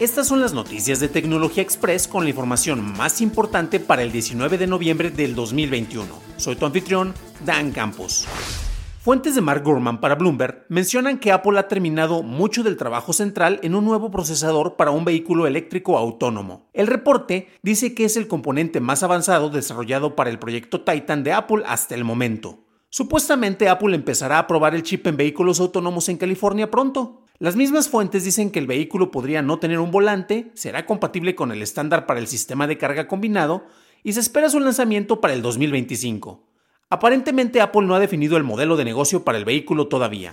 Estas son las noticias de Tecnología Express con la información más importante para el 19 de noviembre del 2021. Soy tu anfitrión, Dan Campos. Fuentes de Mark Gurman para Bloomberg mencionan que Apple ha terminado mucho del trabajo central en un nuevo procesador para un vehículo eléctrico autónomo. El reporte dice que es el componente más avanzado desarrollado para el proyecto Titan de Apple hasta el momento. Supuestamente Apple empezará a probar el chip en vehículos autónomos en California pronto. Las mismas fuentes dicen que el vehículo podría no tener un volante, será compatible con el estándar para el sistema de carga combinado y se espera su lanzamiento para el 2025. Aparentemente Apple no ha definido el modelo de negocio para el vehículo todavía.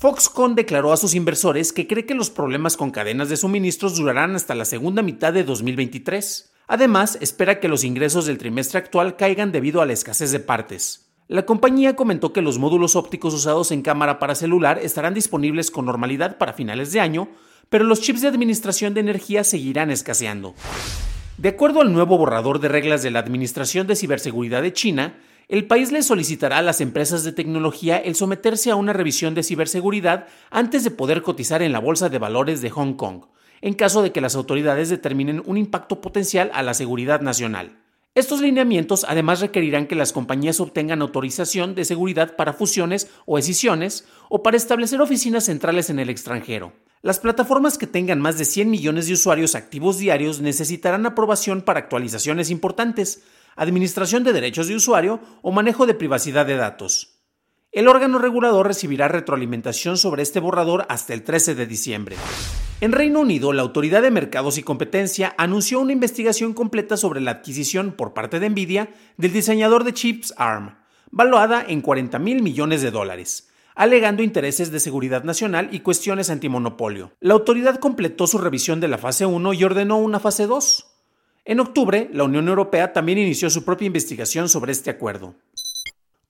Foxconn declaró a sus inversores que cree que los problemas con cadenas de suministros durarán hasta la segunda mitad de 2023. Además, espera que los ingresos del trimestre actual caigan debido a la escasez de partes. La compañía comentó que los módulos ópticos usados en cámara para celular estarán disponibles con normalidad para finales de año, pero los chips de administración de energía seguirán escaseando. De acuerdo al nuevo borrador de reglas de la Administración de Ciberseguridad de China, el país le solicitará a las empresas de tecnología el someterse a una revisión de ciberseguridad antes de poder cotizar en la Bolsa de Valores de Hong Kong, en caso de que las autoridades determinen un impacto potencial a la seguridad nacional. Estos lineamientos además requerirán que las compañías obtengan autorización de seguridad para fusiones o escisiones o para establecer oficinas centrales en el extranjero. Las plataformas que tengan más de 100 millones de usuarios activos diarios necesitarán aprobación para actualizaciones importantes, administración de derechos de usuario o manejo de privacidad de datos. El órgano regulador recibirá retroalimentación sobre este borrador hasta el 13 de diciembre. En Reino Unido, la Autoridad de Mercados y Competencia anunció una investigación completa sobre la adquisición por parte de Nvidia del diseñador de chips ARM, valuada en 40 mil millones de dólares, alegando intereses de seguridad nacional y cuestiones antimonopolio. La autoridad completó su revisión de la fase 1 y ordenó una fase 2. En octubre, la Unión Europea también inició su propia investigación sobre este acuerdo.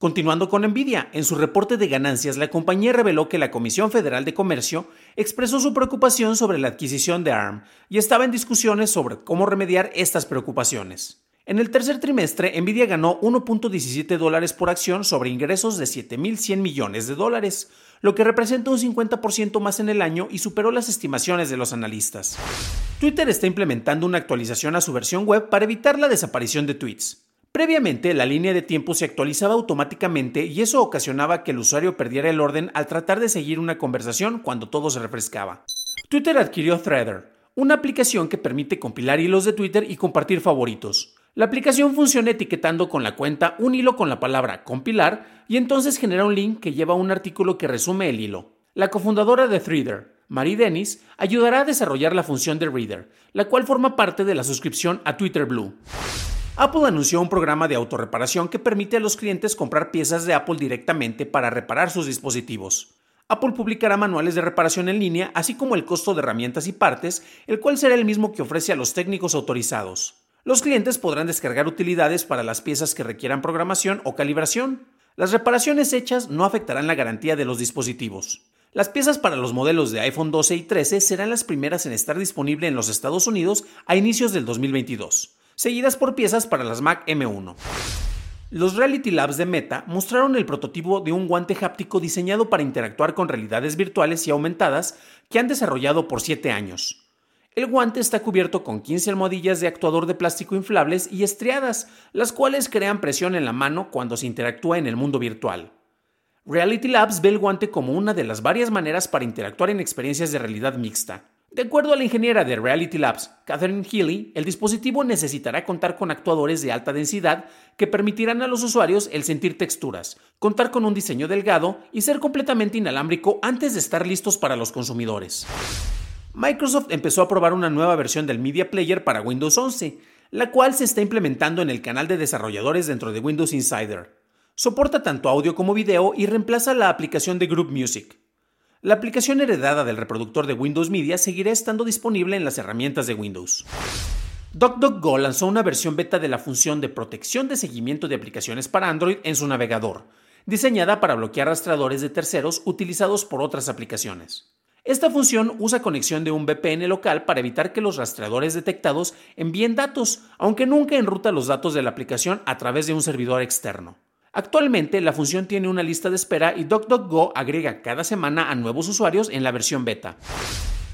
Continuando con Nvidia, en su reporte de ganancias, la compañía reveló que la Comisión Federal de Comercio expresó su preocupación sobre la adquisición de ARM y estaba en discusiones sobre cómo remediar estas preocupaciones. En el tercer trimestre, Nvidia ganó 1.17 dólares por acción sobre ingresos de 7.100 millones de dólares, lo que representa un 50% más en el año y superó las estimaciones de los analistas. Twitter está implementando una actualización a su versión web para evitar la desaparición de tweets. Previamente, la línea de tiempo se actualizaba automáticamente y eso ocasionaba que el usuario perdiera el orden al tratar de seguir una conversación cuando todo se refrescaba. Twitter adquirió Threader, una aplicación que permite compilar hilos de Twitter y compartir favoritos. La aplicación funciona etiquetando con la cuenta un hilo con la palabra compilar y entonces genera un link que lleva un artículo que resume el hilo. La cofundadora de Threader, Marie Dennis, ayudará a desarrollar la función de Reader, la cual forma parte de la suscripción a Twitter Blue. Apple anunció un programa de autorreparación que permite a los clientes comprar piezas de Apple directamente para reparar sus dispositivos. Apple publicará manuales de reparación en línea, así como el costo de herramientas y partes, el cual será el mismo que ofrece a los técnicos autorizados. Los clientes podrán descargar utilidades para las piezas que requieran programación o calibración. Las reparaciones hechas no afectarán la garantía de los dispositivos. Las piezas para los modelos de iPhone 12 y 13 serán las primeras en estar disponibles en los Estados Unidos a inicios del 2022 seguidas por piezas para las Mac M1. Los Reality Labs de Meta mostraron el prototipo de un guante háptico diseñado para interactuar con realidades virtuales y aumentadas que han desarrollado por 7 años. El guante está cubierto con 15 almohadillas de actuador de plástico inflables y estriadas, las cuales crean presión en la mano cuando se interactúa en el mundo virtual. Reality Labs ve el guante como una de las varias maneras para interactuar en experiencias de realidad mixta. De acuerdo a la ingeniera de Reality Labs, Catherine Healy, el dispositivo necesitará contar con actuadores de alta densidad que permitirán a los usuarios el sentir texturas, contar con un diseño delgado y ser completamente inalámbrico antes de estar listos para los consumidores. Microsoft empezó a probar una nueva versión del Media Player para Windows 11, la cual se está implementando en el canal de desarrolladores dentro de Windows Insider. Soporta tanto audio como video y reemplaza la aplicación de Group Music. La aplicación heredada del reproductor de Windows Media seguirá estando disponible en las herramientas de Windows. DuckDuckGo lanzó una versión beta de la función de protección de seguimiento de aplicaciones para Android en su navegador, diseñada para bloquear rastreadores de terceros utilizados por otras aplicaciones. Esta función usa conexión de un VPN local para evitar que los rastreadores detectados envíen datos, aunque nunca enruta los datos de la aplicación a través de un servidor externo. Actualmente la función tiene una lista de espera y DuckDuckGo agrega cada semana a nuevos usuarios en la versión beta.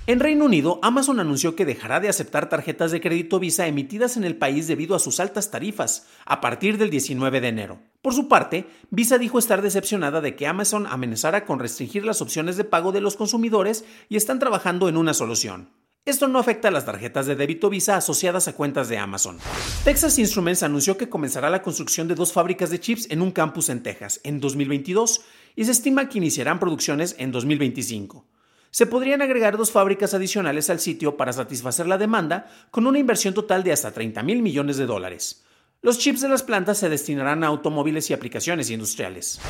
En Reino Unido, Amazon anunció que dejará de aceptar tarjetas de crédito Visa emitidas en el país debido a sus altas tarifas a partir del 19 de enero. Por su parte, Visa dijo estar decepcionada de que Amazon amenazara con restringir las opciones de pago de los consumidores y están trabajando en una solución. Esto no afecta a las tarjetas de débito Visa asociadas a cuentas de Amazon. Texas Instruments anunció que comenzará la construcción de dos fábricas de chips en un campus en Texas en 2022 y se estima que iniciarán producciones en 2025. Se podrían agregar dos fábricas adicionales al sitio para satisfacer la demanda con una inversión total de hasta 30 mil millones de dólares. Los chips de las plantas se destinarán a automóviles y aplicaciones industriales.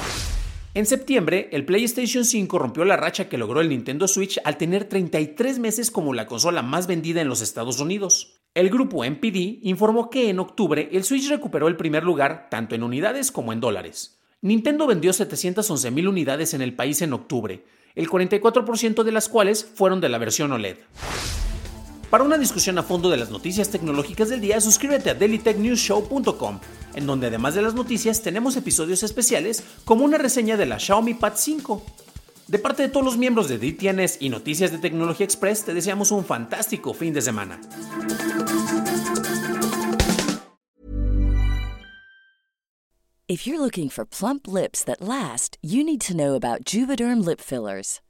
En septiembre, el PlayStation 5 rompió la racha que logró el Nintendo Switch al tener 33 meses como la consola más vendida en los Estados Unidos. El grupo MPD informó que en octubre el Switch recuperó el primer lugar tanto en unidades como en dólares. Nintendo vendió 711.000 unidades en el país en octubre, el 44% de las cuales fueron de la versión OLED. Para una discusión a fondo de las noticias tecnológicas del día, suscríbete a dailytechnewsshow.com, en donde además de las noticias tenemos episodios especiales como una reseña de la Xiaomi Pad 5. De parte de todos los miembros de DTNS y Noticias de Tecnología Express, te deseamos un fantástico fin de semana. If you're looking for plump lips that last, you need to know about Juvederm lip fillers.